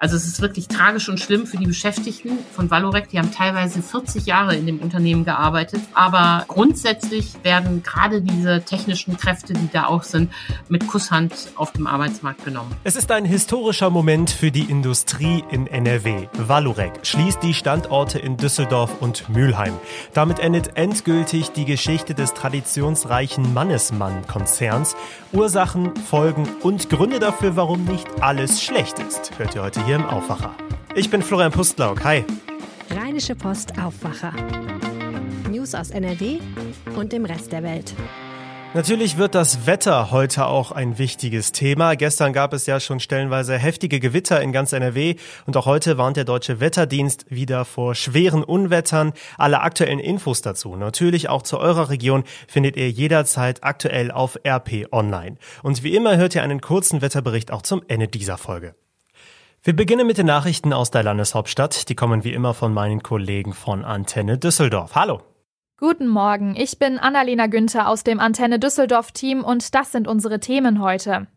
Also es ist wirklich tragisch und schlimm für die Beschäftigten von Valorec. Die haben teilweise 40 Jahre in dem Unternehmen gearbeitet. Aber grundsätzlich werden gerade diese technischen Kräfte, die da auch sind, mit Kusshand auf dem Arbeitsmarkt genommen. Es ist ein historischer Moment für die Industrie in NRW. Valorec schließt die Standorte in Düsseldorf und Mülheim. Damit endet endgültig die Geschichte des traditionsreichen Mannesmann-Konzerns. Ursachen, Folgen und Gründe dafür, warum nicht alles schlecht ist, hört ihr heute hier im Aufwacher. Ich bin Florian Pustlauk. Hi. Rheinische Post Aufwacher. News aus NRW und dem Rest der Welt. Natürlich wird das Wetter heute auch ein wichtiges Thema. Gestern gab es ja schon stellenweise heftige Gewitter in ganz NRW und auch heute warnt der Deutsche Wetterdienst wieder vor schweren Unwettern. Alle aktuellen Infos dazu, natürlich auch zu eurer Region, findet ihr jederzeit aktuell auf RP Online. Und wie immer hört ihr einen kurzen Wetterbericht auch zum Ende dieser Folge. Wir beginnen mit den Nachrichten aus der Landeshauptstadt. Die kommen wie immer von meinen Kollegen von Antenne Düsseldorf. Hallo. Guten Morgen, ich bin Annalena Günther aus dem Antenne Düsseldorf Team und das sind unsere Themen heute.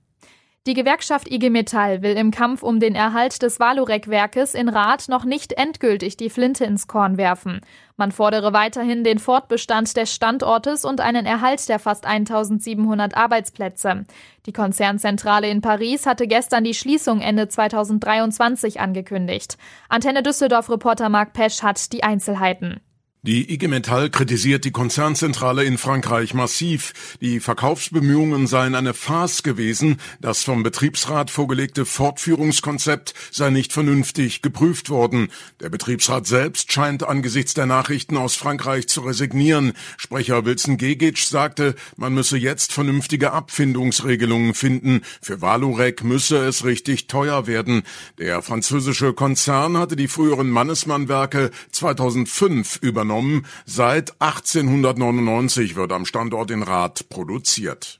Die Gewerkschaft IG Metall will im Kampf um den Erhalt des Valurec-Werkes in Rath noch nicht endgültig die Flinte ins Korn werfen. Man fordere weiterhin den Fortbestand des Standortes und einen Erhalt der fast 1700 Arbeitsplätze. Die Konzernzentrale in Paris hatte gestern die Schließung Ende 2023 angekündigt. Antenne Düsseldorf-Reporter Marc Pesch hat die Einzelheiten. Die IG Metall kritisiert die Konzernzentrale in Frankreich massiv. Die Verkaufsbemühungen seien eine Farce gewesen. Das vom Betriebsrat vorgelegte Fortführungskonzept sei nicht vernünftig geprüft worden. Der Betriebsrat selbst scheint angesichts der Nachrichten aus Frankreich zu resignieren. Sprecher Wilson Gegic sagte, man müsse jetzt vernünftige Abfindungsregelungen finden. Für Valurec müsse es richtig teuer werden. Der französische Konzern hatte die früheren Mannesmann-Werke 2005 übernommen übernommen. Seit 1899 wird am Standort in Rath produziert.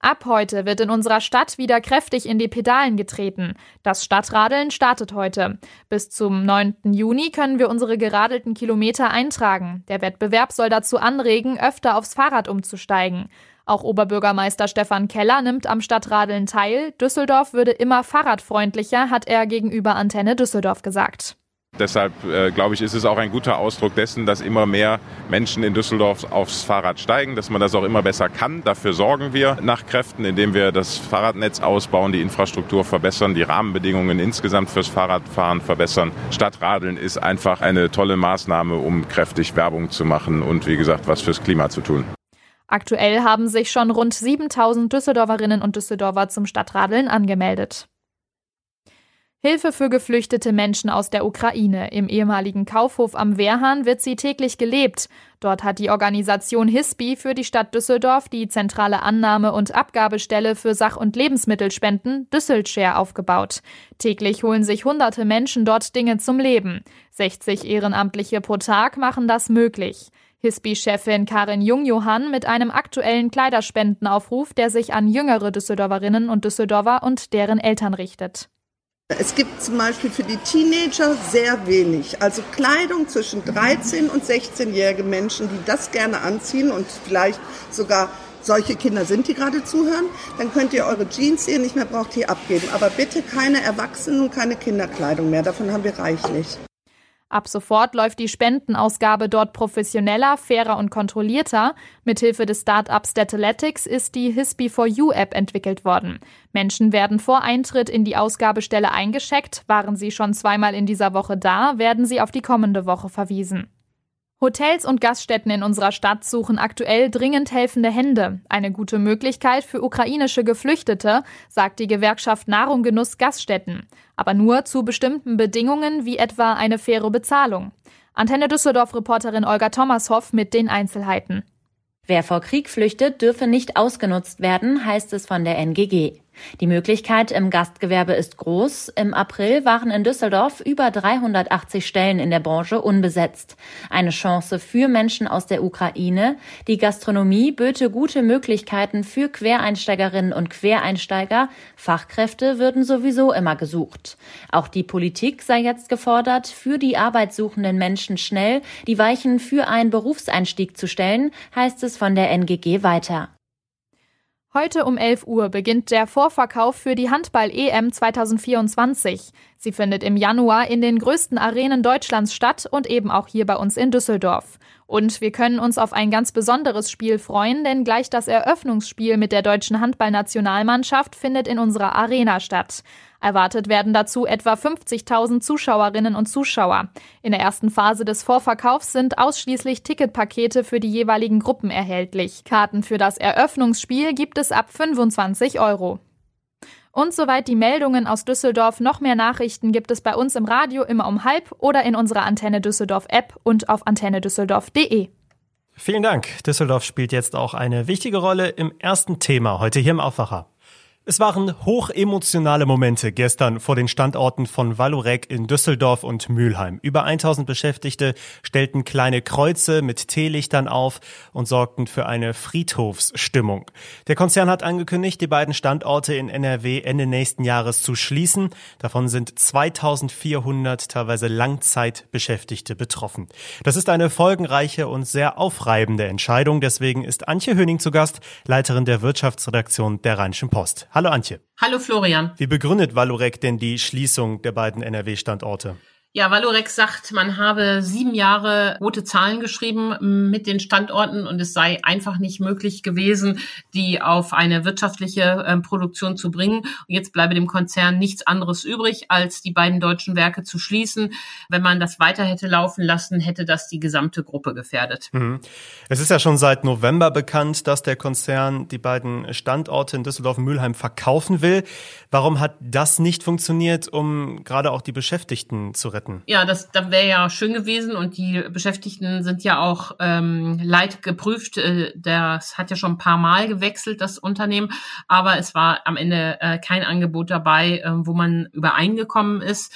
Ab heute wird in unserer Stadt wieder kräftig in die Pedalen getreten. Das Stadtradeln startet heute. Bis zum 9. Juni können wir unsere geradelten Kilometer eintragen. Der Wettbewerb soll dazu anregen, öfter aufs Fahrrad umzusteigen. Auch Oberbürgermeister Stefan Keller nimmt am Stadtradeln teil. Düsseldorf würde immer fahrradfreundlicher, hat er gegenüber Antenne Düsseldorf gesagt. Deshalb äh, glaube ich, ist es auch ein guter Ausdruck dessen, dass immer mehr Menschen in Düsseldorf aufs Fahrrad steigen, dass man das auch immer besser kann. Dafür sorgen wir nach Kräften, indem wir das Fahrradnetz ausbauen, die Infrastruktur verbessern, die Rahmenbedingungen insgesamt fürs Fahrradfahren verbessern. Stadtradeln ist einfach eine tolle Maßnahme, um kräftig Werbung zu machen und wie gesagt, was fürs Klima zu tun. Aktuell haben sich schon rund 7000 Düsseldorferinnen und Düsseldorfer zum Stadtradeln angemeldet. Hilfe für geflüchtete Menschen aus der Ukraine. Im ehemaligen Kaufhof am Wehrhahn wird sie täglich gelebt. Dort hat die Organisation HISPI für die Stadt Düsseldorf die zentrale Annahme- und Abgabestelle für Sach- und Lebensmittelspenden Düsselshare aufgebaut. Täglich holen sich hunderte Menschen dort Dinge zum Leben. 60 Ehrenamtliche pro Tag machen das möglich. HISPI-Chefin Karin Jungjohann mit einem aktuellen Kleiderspendenaufruf, der sich an jüngere Düsseldorferinnen und Düsseldorfer und deren Eltern richtet. Es gibt zum Beispiel für die Teenager sehr wenig. Also Kleidung zwischen 13 und 16-jährige Menschen, die das gerne anziehen und vielleicht sogar solche Kinder sind, die gerade zuhören, dann könnt ihr eure Jeans, die ihr nicht mehr braucht, hier abgeben. Aber bitte keine Erwachsenen und keine Kinderkleidung mehr. Davon haben wir reichlich. Ab sofort läuft die Spendenausgabe dort professioneller, fairer und kontrollierter. Mithilfe des Startups Dataletics ist die hispi 4 u App entwickelt worden. Menschen werden vor Eintritt in die Ausgabestelle eingescheckt. Waren sie schon zweimal in dieser Woche da, werden sie auf die kommende Woche verwiesen. Hotels und Gaststätten in unserer Stadt suchen aktuell dringend helfende Hände. Eine gute Möglichkeit für ukrainische Geflüchtete, sagt die Gewerkschaft Nahrung Genuss Gaststätten. Aber nur zu bestimmten Bedingungen wie etwa eine faire Bezahlung. Antenne Düsseldorf-Reporterin Olga Thomashoff mit den Einzelheiten. Wer vor Krieg flüchtet, dürfe nicht ausgenutzt werden, heißt es von der NGG. Die Möglichkeit im Gastgewerbe ist groß. Im April waren in Düsseldorf über 380 Stellen in der Branche unbesetzt. Eine Chance für Menschen aus der Ukraine. Die Gastronomie böte gute Möglichkeiten für Quereinsteigerinnen und Quereinsteiger. Fachkräfte würden sowieso immer gesucht. Auch die Politik sei jetzt gefordert, für die arbeitssuchenden Menschen schnell die Weichen für einen Berufseinstieg zu stellen, heißt es von der NGG weiter. Heute um 11 Uhr beginnt der Vorverkauf für die Handball-EM 2024. Sie findet im Januar in den größten Arenen Deutschlands statt und eben auch hier bei uns in Düsseldorf. Und wir können uns auf ein ganz besonderes Spiel freuen, denn gleich das Eröffnungsspiel mit der deutschen Handballnationalmannschaft findet in unserer Arena statt. Erwartet werden dazu etwa 50.000 Zuschauerinnen und Zuschauer. In der ersten Phase des Vorverkaufs sind ausschließlich Ticketpakete für die jeweiligen Gruppen erhältlich. Karten für das Eröffnungsspiel gibt es ab 25 Euro. Und soweit die Meldungen aus Düsseldorf, noch mehr Nachrichten gibt es bei uns im Radio immer um halb oder in unserer Antenne Düsseldorf App und auf antennedüsseldorf.de. Vielen Dank. Düsseldorf spielt jetzt auch eine wichtige Rolle im ersten Thema heute hier im Aufwacher. Es waren hochemotionale Momente gestern vor den Standorten von Valorec in Düsseldorf und Mülheim. Über 1000 Beschäftigte stellten kleine Kreuze mit Teelichtern auf und sorgten für eine Friedhofsstimmung. Der Konzern hat angekündigt, die beiden Standorte in NRW Ende nächsten Jahres zu schließen. Davon sind 2400 teilweise Langzeitbeschäftigte betroffen. Das ist eine folgenreiche und sehr aufreibende Entscheidung. Deswegen ist Antje Höning zu Gast, Leiterin der Wirtschaftsredaktion der Rheinischen Post. Hallo Antje. Hallo Florian. Wie begründet Valorec denn die Schließung der beiden NRW-Standorte? Ja, Valorex sagt, man habe sieben Jahre rote Zahlen geschrieben mit den Standorten und es sei einfach nicht möglich gewesen, die auf eine wirtschaftliche äh, Produktion zu bringen. Und jetzt bleibe dem Konzern nichts anderes übrig, als die beiden deutschen Werke zu schließen. Wenn man das weiter hätte laufen lassen, hätte das die gesamte Gruppe gefährdet. Mhm. Es ist ja schon seit November bekannt, dass der Konzern die beiden Standorte in Düsseldorf und Mülheim verkaufen will. Warum hat das nicht funktioniert, um gerade auch die Beschäftigten zu retten? Retten. Ja, das, das wäre ja schön gewesen und die Beschäftigten sind ja auch ähm, leid geprüft. Äh, das hat ja schon ein paar Mal gewechselt, das Unternehmen, aber es war am Ende äh, kein Angebot dabei, äh, wo man übereingekommen ist.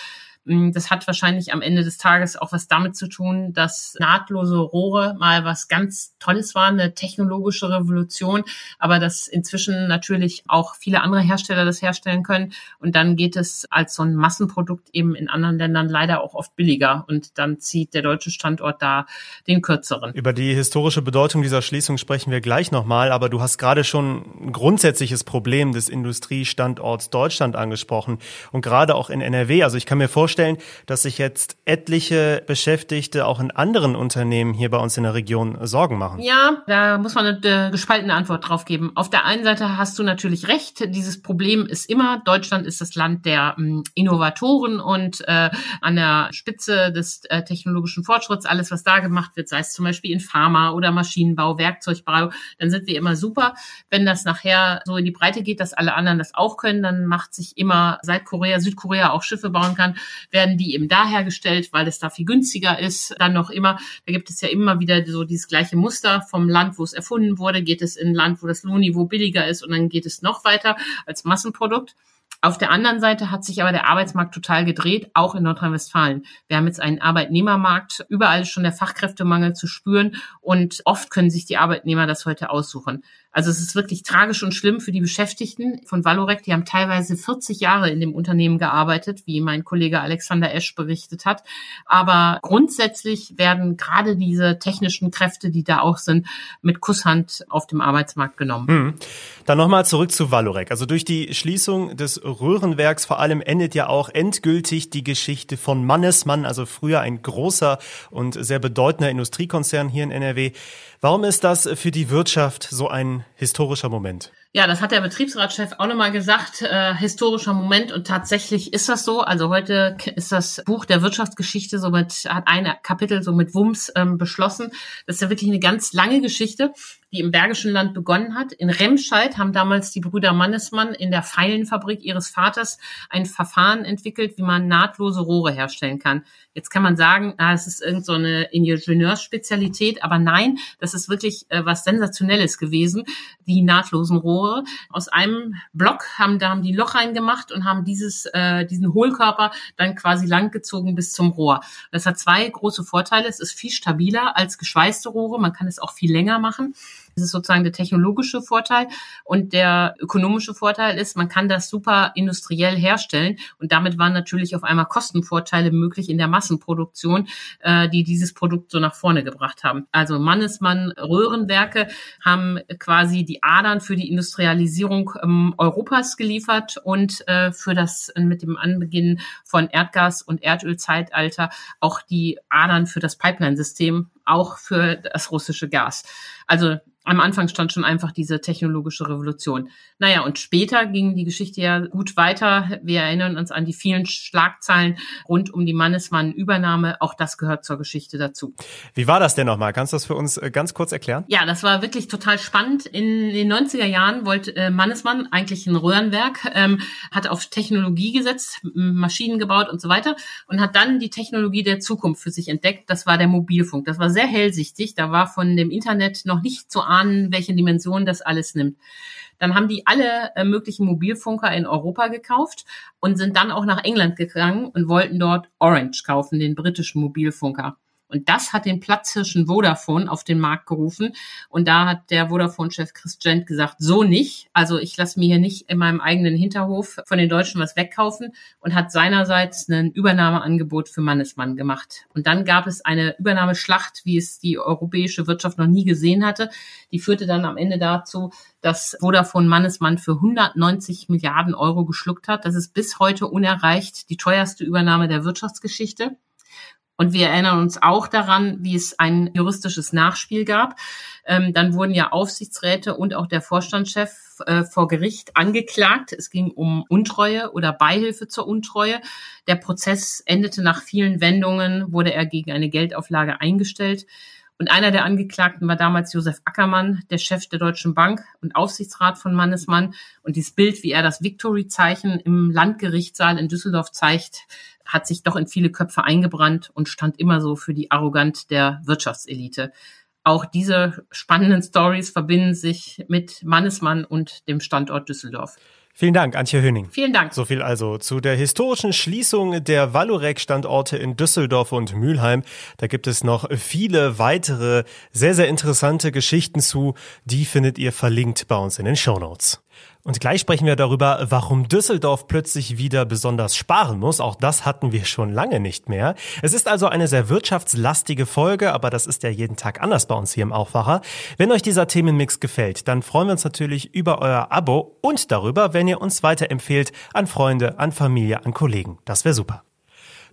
Mm, das hat wahrscheinlich am Ende des Tages auch was damit zu tun, dass nahtlose Rohre mal was ganz Tolles war, eine technologische Revolution, aber dass inzwischen natürlich auch viele andere Hersteller das herstellen können. Und dann geht es als so ein Massenprodukt eben in anderen Ländern leider auch oft billiger. Und dann zieht der deutsche Standort da den kürzeren. Über die historische Bedeutung dieser Schließung sprechen wir gleich nochmal, aber du hast gerade schon ein grundsätzliches Problem des Industriestandorts Deutschland angesprochen und gerade auch in NRW. Also ich kann mir vorstellen, vorstellen, dass sich jetzt etliche Beschäftigte auch in anderen Unternehmen hier bei uns in der Region Sorgen machen? Ja, da muss man eine gespaltene Antwort drauf geben. Auf der einen Seite hast du natürlich recht. Dieses Problem ist immer, Deutschland ist das Land der ähm, Innovatoren und äh, an der Spitze des äh, technologischen Fortschritts, alles, was da gemacht wird, sei es zum Beispiel in Pharma oder Maschinenbau, Werkzeugbau, dann sind wir immer super. Wenn das nachher so in die Breite geht, dass alle anderen das auch können, dann macht sich immer seit Korea, Südkorea auch Schiffe bauen kann, werden die eben da hergestellt, weil es da viel günstiger ist. Dann noch immer, da gibt es ja immer wieder so dieses gleiche Muster vom Land, wo es erfunden wurde, geht es in ein Land, wo das Lohnniveau billiger ist und dann geht es noch weiter als Massenprodukt. Auf der anderen Seite hat sich aber der Arbeitsmarkt total gedreht, auch in Nordrhein-Westfalen. Wir haben jetzt einen Arbeitnehmermarkt, überall schon der Fachkräftemangel zu spüren und oft können sich die Arbeitnehmer das heute aussuchen. Also es ist wirklich tragisch und schlimm für die Beschäftigten von Valorec. Die haben teilweise 40 Jahre in dem Unternehmen gearbeitet, wie mein Kollege Alexander Esch berichtet hat. Aber grundsätzlich werden gerade diese technischen Kräfte, die da auch sind, mit Kusshand auf dem Arbeitsmarkt genommen. Hm. Dann nochmal zurück zu Valorec. Also durch die Schließung des Röhrenwerks vor allem endet ja auch endgültig die Geschichte von Mannesmann, also früher ein großer und sehr bedeutender Industriekonzern hier in NRW. Warum ist das für die Wirtschaft so ein historischer Moment? Ja, das hat der Betriebsratschef auch nochmal gesagt, äh, historischer Moment und tatsächlich ist das so. Also heute ist das Buch der Wirtschaftsgeschichte somit, hat ein Kapitel so mit Wumms ähm, beschlossen. Das ist ja wirklich eine ganz lange Geschichte die im Bergischen Land begonnen hat. In Remscheid haben damals die Brüder Mannesmann in der Pfeilenfabrik ihres Vaters ein Verfahren entwickelt, wie man nahtlose Rohre herstellen kann. Jetzt kann man sagen, ah, es ist irgendeine so Ingenieursspezialität, aber nein, das ist wirklich äh, was Sensationelles gewesen. Die nahtlosen Rohre aus einem Block haben da haben die Loch reingemacht und haben dieses äh, diesen Hohlkörper dann quasi langgezogen bis zum Rohr. Das hat zwei große Vorteile. Es ist viel stabiler als geschweißte Rohre. Man kann es auch viel länger machen. Das ist sozusagen der technologische Vorteil. Und der ökonomische Vorteil ist, man kann das super industriell herstellen. Und damit waren natürlich auf einmal Kostenvorteile möglich in der Massenproduktion, äh, die dieses Produkt so nach vorne gebracht haben. Also Mannesmann Röhrenwerke haben quasi die Adern für die Industrialisierung ähm, Europas geliefert und äh, für das mit dem Anbeginn von Erdgas- und Erdölzeitalter auch die Adern für das Pipeline-System, auch für das russische Gas. Also am Anfang stand schon einfach diese technologische Revolution. Naja, und später ging die Geschichte ja gut weiter. Wir erinnern uns an die vielen Schlagzeilen rund um die Mannesmann-Übernahme. Auch das gehört zur Geschichte dazu. Wie war das denn nochmal? Kannst du das für uns äh, ganz kurz erklären? Ja, das war wirklich total spannend. In den 90er Jahren wollte äh, Mannesmann eigentlich ein Röhrenwerk, ähm, hat auf Technologie gesetzt, Maschinen gebaut und so weiter und hat dann die Technologie der Zukunft für sich entdeckt. Das war der Mobilfunk. Das war sehr hellsichtig. Da war von dem Internet noch nicht zu ahnen, welche Dimension das alles nimmt. Dann haben die alle äh, möglichen Mobilfunker in Europa gekauft und sind dann auch nach England gegangen und wollten dort Orange kaufen, den britischen Mobilfunker. Und das hat den Platzhirschen Vodafone auf den Markt gerufen. Und da hat der Vodafone-Chef Chris Gent gesagt, so nicht. Also ich lasse mir hier nicht in meinem eigenen Hinterhof von den Deutschen was wegkaufen und hat seinerseits ein Übernahmeangebot für Mannesmann gemacht. Und dann gab es eine Übernahmeschlacht, wie es die europäische Wirtschaft noch nie gesehen hatte. Die führte dann am Ende dazu, dass Vodafone Mannesmann für 190 Milliarden Euro geschluckt hat. Das ist bis heute unerreicht die teuerste Übernahme der Wirtschaftsgeschichte. Und wir erinnern uns auch daran, wie es ein juristisches Nachspiel gab. Ähm, dann wurden ja Aufsichtsräte und auch der Vorstandschef äh, vor Gericht angeklagt. Es ging um Untreue oder Beihilfe zur Untreue. Der Prozess endete nach vielen Wendungen, wurde er gegen eine Geldauflage eingestellt. Und einer der Angeklagten war damals Josef Ackermann, der Chef der Deutschen Bank und Aufsichtsrat von Mannesmann. Und dieses Bild, wie er das Victory-Zeichen im Landgerichtssaal in Düsseldorf zeigt, hat sich doch in viele Köpfe eingebrannt und stand immer so für die Arrogant der Wirtschaftselite. Auch diese spannenden Stories verbinden sich mit Mannesmann und dem Standort Düsseldorf. Vielen Dank, Antje Höning. Vielen Dank. So viel also zu der historischen Schließung der Valorec-Standorte in Düsseldorf und Mülheim. Da gibt es noch viele weitere sehr, sehr interessante Geschichten zu. Die findet ihr verlinkt bei uns in den Show Notes. Und gleich sprechen wir darüber, warum Düsseldorf plötzlich wieder besonders sparen muss. Auch das hatten wir schon lange nicht mehr. Es ist also eine sehr wirtschaftslastige Folge, aber das ist ja jeden Tag anders bei uns hier im Aufwacher. Wenn euch dieser Themenmix gefällt, dann freuen wir uns natürlich über euer Abo und darüber, wenn ihr uns weiterempfehlt an Freunde, an Familie, an Kollegen. Das wäre super.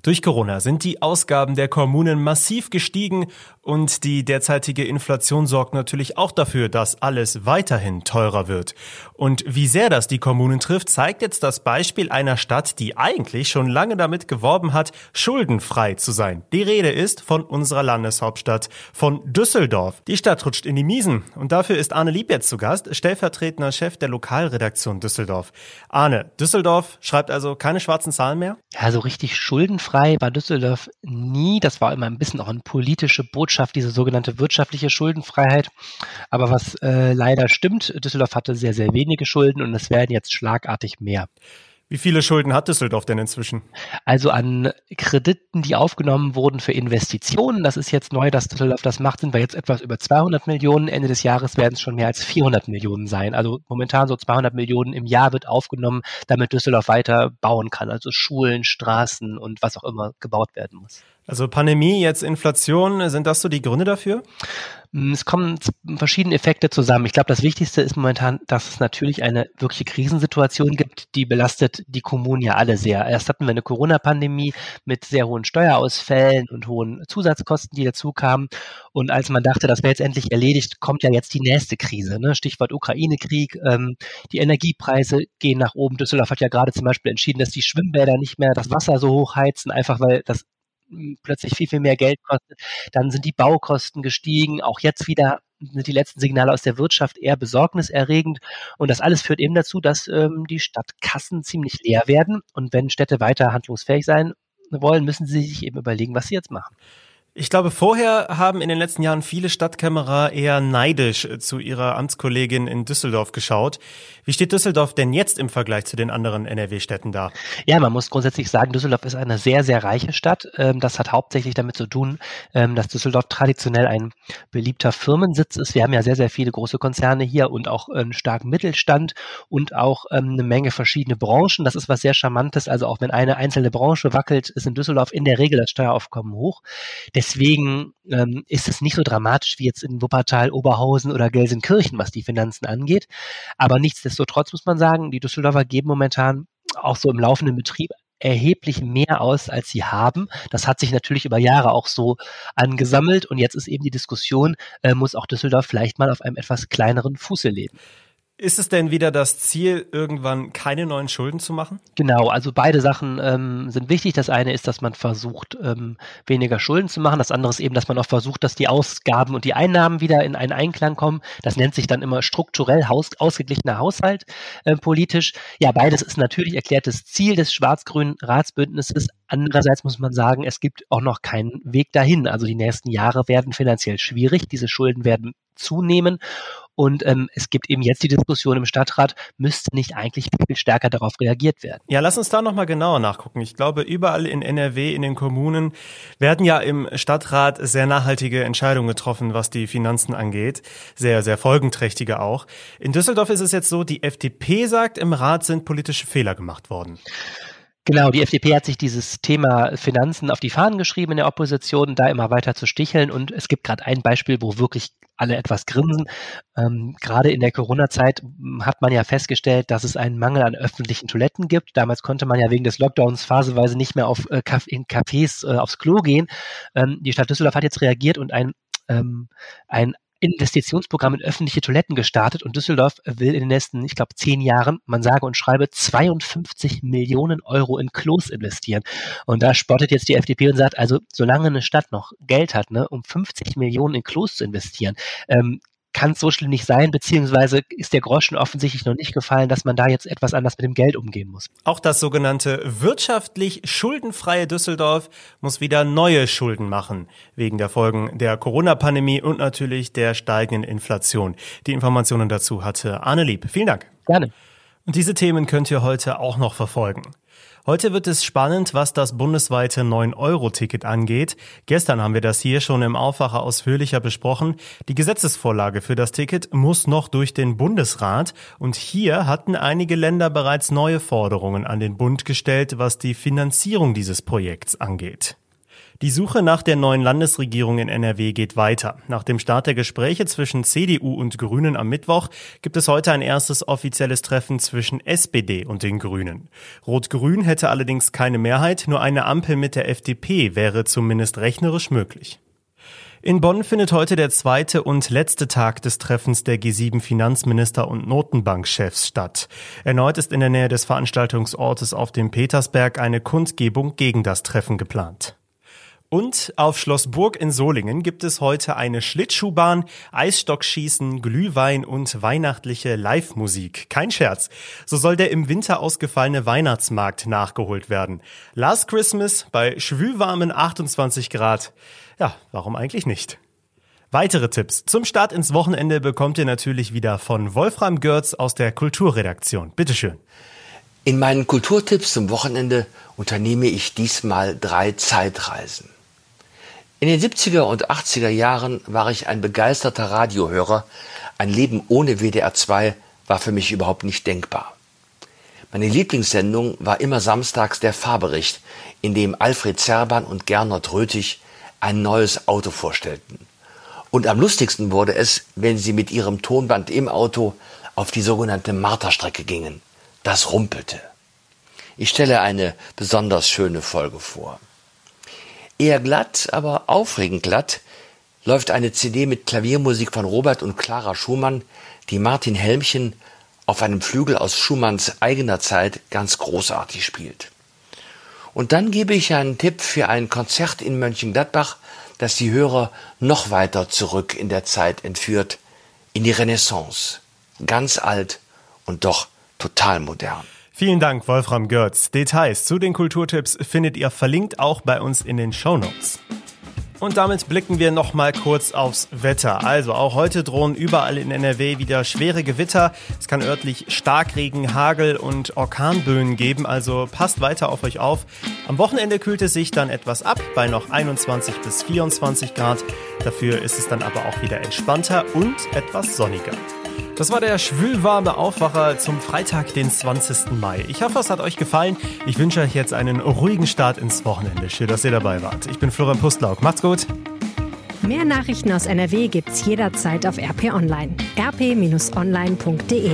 Durch Corona sind die Ausgaben der Kommunen massiv gestiegen und die derzeitige Inflation sorgt natürlich auch dafür, dass alles weiterhin teurer wird. Und wie sehr das die Kommunen trifft, zeigt jetzt das Beispiel einer Stadt, die eigentlich schon lange damit geworben hat, schuldenfrei zu sein. Die Rede ist von unserer Landeshauptstadt, von Düsseldorf. Die Stadt rutscht in die Miesen und dafür ist Arne Lieb jetzt zu Gast, stellvertretender Chef der Lokalredaktion Düsseldorf. Arne, Düsseldorf schreibt also keine schwarzen Zahlen mehr? Ja, so richtig schuldenfrei schuldenfrei war Düsseldorf nie. Das war immer ein bisschen auch eine politische Botschaft, diese sogenannte wirtschaftliche Schuldenfreiheit. Aber was äh, leider stimmt, Düsseldorf hatte sehr, sehr wenige Schulden und es werden jetzt schlagartig mehr. Wie viele Schulden hat Düsseldorf denn inzwischen? Also an Krediten, die aufgenommen wurden für Investitionen, das ist jetzt neu, dass Düsseldorf das macht, sind wir jetzt etwas über 200 Millionen. Ende des Jahres werden es schon mehr als 400 Millionen sein. Also momentan so 200 Millionen im Jahr wird aufgenommen, damit Düsseldorf weiter bauen kann. Also Schulen, Straßen und was auch immer gebaut werden muss. Also Pandemie, jetzt Inflation, sind das so die Gründe dafür? Mm, es kommen verschiedene Effekte zusammen. Ich glaube, das Wichtigste ist momentan, dass es natürlich eine wirkliche Krisensituation gibt, die belastet die Kommunen ja alle sehr. Erst hatten wir eine Corona-Pandemie mit sehr hohen Steuerausfällen und hohen Zusatzkosten, die dazu kamen. Und als man dachte, das wäre jetzt endlich erledigt, kommt ja jetzt die nächste Krise. Ne? Stichwort Ukraine-Krieg. Ähm, die Energiepreise gehen nach oben. Düsseldorf hat ja gerade zum Beispiel entschieden, dass die Schwimmbäder nicht mehr das Wasser so hoch heizen, einfach weil das plötzlich viel, viel mehr Geld kostet. Dann sind die Baukosten gestiegen. Auch jetzt wieder sind die letzten Signale aus der Wirtschaft eher besorgniserregend. Und das alles führt eben dazu, dass ähm, die Stadtkassen ziemlich leer werden. Und wenn Städte weiter handlungsfähig sein wollen, müssen sie sich eben überlegen, was sie jetzt machen. Ich glaube, vorher haben in den letzten Jahren viele Stadtkämmerer eher neidisch zu ihrer Amtskollegin in Düsseldorf geschaut. Wie steht Düsseldorf denn jetzt im Vergleich zu den anderen NRW-Städten da? Ja, man muss grundsätzlich sagen, Düsseldorf ist eine sehr, sehr reiche Stadt. Ähm, das hat hauptsächlich damit zu tun, ähm, dass Düsseldorf traditionell ein beliebter Firmensitz ist. Wir haben ja sehr, sehr viele große Konzerne hier und auch einen starken Mittelstand und auch ähm, eine Menge verschiedene Branchen. Das ist was sehr Charmantes. Also auch wenn eine einzelne Branche wackelt, ist in Düsseldorf in der Regel das Steueraufkommen hoch. Deswegen ähm, ist es nicht so dramatisch wie jetzt in Wuppertal, Oberhausen oder Gelsenkirchen, was die Finanzen angeht. Aber nichtsdestotrotz muss man sagen, die Düsseldorfer geben momentan auch so im laufenden Betrieb erheblich mehr aus, als sie haben. Das hat sich natürlich über Jahre auch so angesammelt und jetzt ist eben die Diskussion, äh, muss auch Düsseldorf vielleicht mal auf einem etwas kleineren Fuße leben. Ist es denn wieder das Ziel, irgendwann keine neuen Schulden zu machen? Genau, also beide Sachen ähm, sind wichtig. Das eine ist, dass man versucht, ähm, weniger Schulden zu machen. Das andere ist eben, dass man auch versucht, dass die Ausgaben und die Einnahmen wieder in einen Einklang kommen. Das nennt sich dann immer strukturell Haus, ausgeglichener Haushalt äh, politisch. Ja, beides ist natürlich erklärtes Ziel des schwarz-grünen Ratsbündnisses. Andererseits muss man sagen, es gibt auch noch keinen Weg dahin. Also die nächsten Jahre werden finanziell schwierig. Diese Schulden werden zunehmen. Und ähm, es gibt eben jetzt die Diskussion im Stadtrat, müsste nicht eigentlich viel stärker darauf reagiert werden? Ja, lass uns da nochmal genauer nachgucken. Ich glaube, überall in NRW, in den Kommunen, werden ja im Stadtrat sehr nachhaltige Entscheidungen getroffen, was die Finanzen angeht. Sehr, sehr folgenträchtige auch. In Düsseldorf ist es jetzt so, die FDP sagt, im Rat sind politische Fehler gemacht worden. Genau, die FDP hat sich dieses Thema Finanzen auf die Fahnen geschrieben in der Opposition, da immer weiter zu sticheln. Und es gibt gerade ein Beispiel, wo wirklich alle etwas grinsen. Ähm, gerade in der Corona-Zeit hm, hat man ja festgestellt, dass es einen Mangel an öffentlichen Toiletten gibt. Damals konnte man ja wegen des Lockdowns phaseweise nicht mehr auf, äh, in Cafés äh, aufs Klo gehen. Ähm, die Stadt Düsseldorf hat jetzt reagiert und ein ähm, ein Investitionsprogramm in öffentliche Toiletten gestartet und Düsseldorf will in den nächsten, ich glaube, zehn Jahren, man sage und schreibe, 52 Millionen Euro in Klos investieren. Und da spottet jetzt die FDP und sagt, also solange eine Stadt noch Geld hat, ne, um 50 Millionen in Klos zu investieren, ähm, kann es so schlimm nicht sein, beziehungsweise ist der Groschen offensichtlich noch nicht gefallen, dass man da jetzt etwas anders mit dem Geld umgehen muss. Auch das sogenannte wirtschaftlich schuldenfreie Düsseldorf muss wieder neue Schulden machen, wegen der Folgen der Corona-Pandemie und natürlich der steigenden Inflation. Die Informationen dazu hatte Arne Lieb. Vielen Dank. Gerne. Und diese Themen könnt ihr heute auch noch verfolgen. Heute wird es spannend, was das bundesweite 9-Euro-Ticket angeht. Gestern haben wir das hier schon im Aufwacher ausführlicher besprochen. Die Gesetzesvorlage für das Ticket muss noch durch den Bundesrat und hier hatten einige Länder bereits neue Forderungen an den Bund gestellt, was die Finanzierung dieses Projekts angeht. Die Suche nach der neuen Landesregierung in NRW geht weiter. Nach dem Start der Gespräche zwischen CDU und Grünen am Mittwoch gibt es heute ein erstes offizielles Treffen zwischen SPD und den Grünen. Rot-Grün hätte allerdings keine Mehrheit, nur eine Ampel mit der FDP wäre zumindest rechnerisch möglich. In Bonn findet heute der zweite und letzte Tag des Treffens der G7 Finanzminister und Notenbankchefs statt. Erneut ist in der Nähe des Veranstaltungsortes auf dem Petersberg eine Kundgebung gegen das Treffen geplant. Und auf Schloss Burg in Solingen gibt es heute eine Schlittschuhbahn, Eisstockschießen, Glühwein und weihnachtliche Live-Musik. Kein Scherz. So soll der im Winter ausgefallene Weihnachtsmarkt nachgeholt werden. Last Christmas bei schwülwarmen 28 Grad. Ja, warum eigentlich nicht? Weitere Tipps zum Start ins Wochenende bekommt ihr natürlich wieder von Wolfram Görz aus der Kulturredaktion. Bitteschön. In meinen Kulturtipps zum Wochenende unternehme ich diesmal drei Zeitreisen. In den 70er und 80er Jahren war ich ein begeisterter Radiohörer. Ein Leben ohne WDR 2 war für mich überhaupt nicht denkbar. Meine Lieblingssendung war immer samstags der Fahrbericht, in dem Alfred Zerban und Gernot Röthig ein neues Auto vorstellten. Und am lustigsten wurde es, wenn sie mit ihrem Tonband im Auto auf die sogenannte Marterstrecke gingen. Das rumpelte. Ich stelle eine besonders schöne Folge vor. Eher glatt, aber aufregend glatt läuft eine CD mit Klaviermusik von Robert und Clara Schumann, die Martin Helmchen auf einem Flügel aus Schumanns eigener Zeit ganz großartig spielt. Und dann gebe ich einen Tipp für ein Konzert in Mönchengladbach, das die Hörer noch weiter zurück in der Zeit entführt, in die Renaissance. Ganz alt und doch total modern. Vielen Dank, Wolfram Görz. Details zu den Kulturtipps findet ihr verlinkt auch bei uns in den Show Notes. Und damit blicken wir noch mal kurz aufs Wetter. Also auch heute drohen überall in NRW wieder schwere Gewitter. Es kann örtlich Starkregen, Hagel und Orkanböen geben, also passt weiter auf euch auf. Am Wochenende kühlt es sich dann etwas ab bei noch 21 bis 24 Grad. Dafür ist es dann aber auch wieder entspannter und etwas sonniger. Das war der schwülwarme Aufwacher zum Freitag, den 20. Mai. Ich hoffe, es hat euch gefallen. Ich wünsche euch jetzt einen ruhigen Start ins Wochenende. Schön, dass ihr dabei wart. Ich bin Florian Pustlauk. Macht's gut. Mehr Nachrichten aus NRW gibt's jederzeit auf RP Online. rp-online.de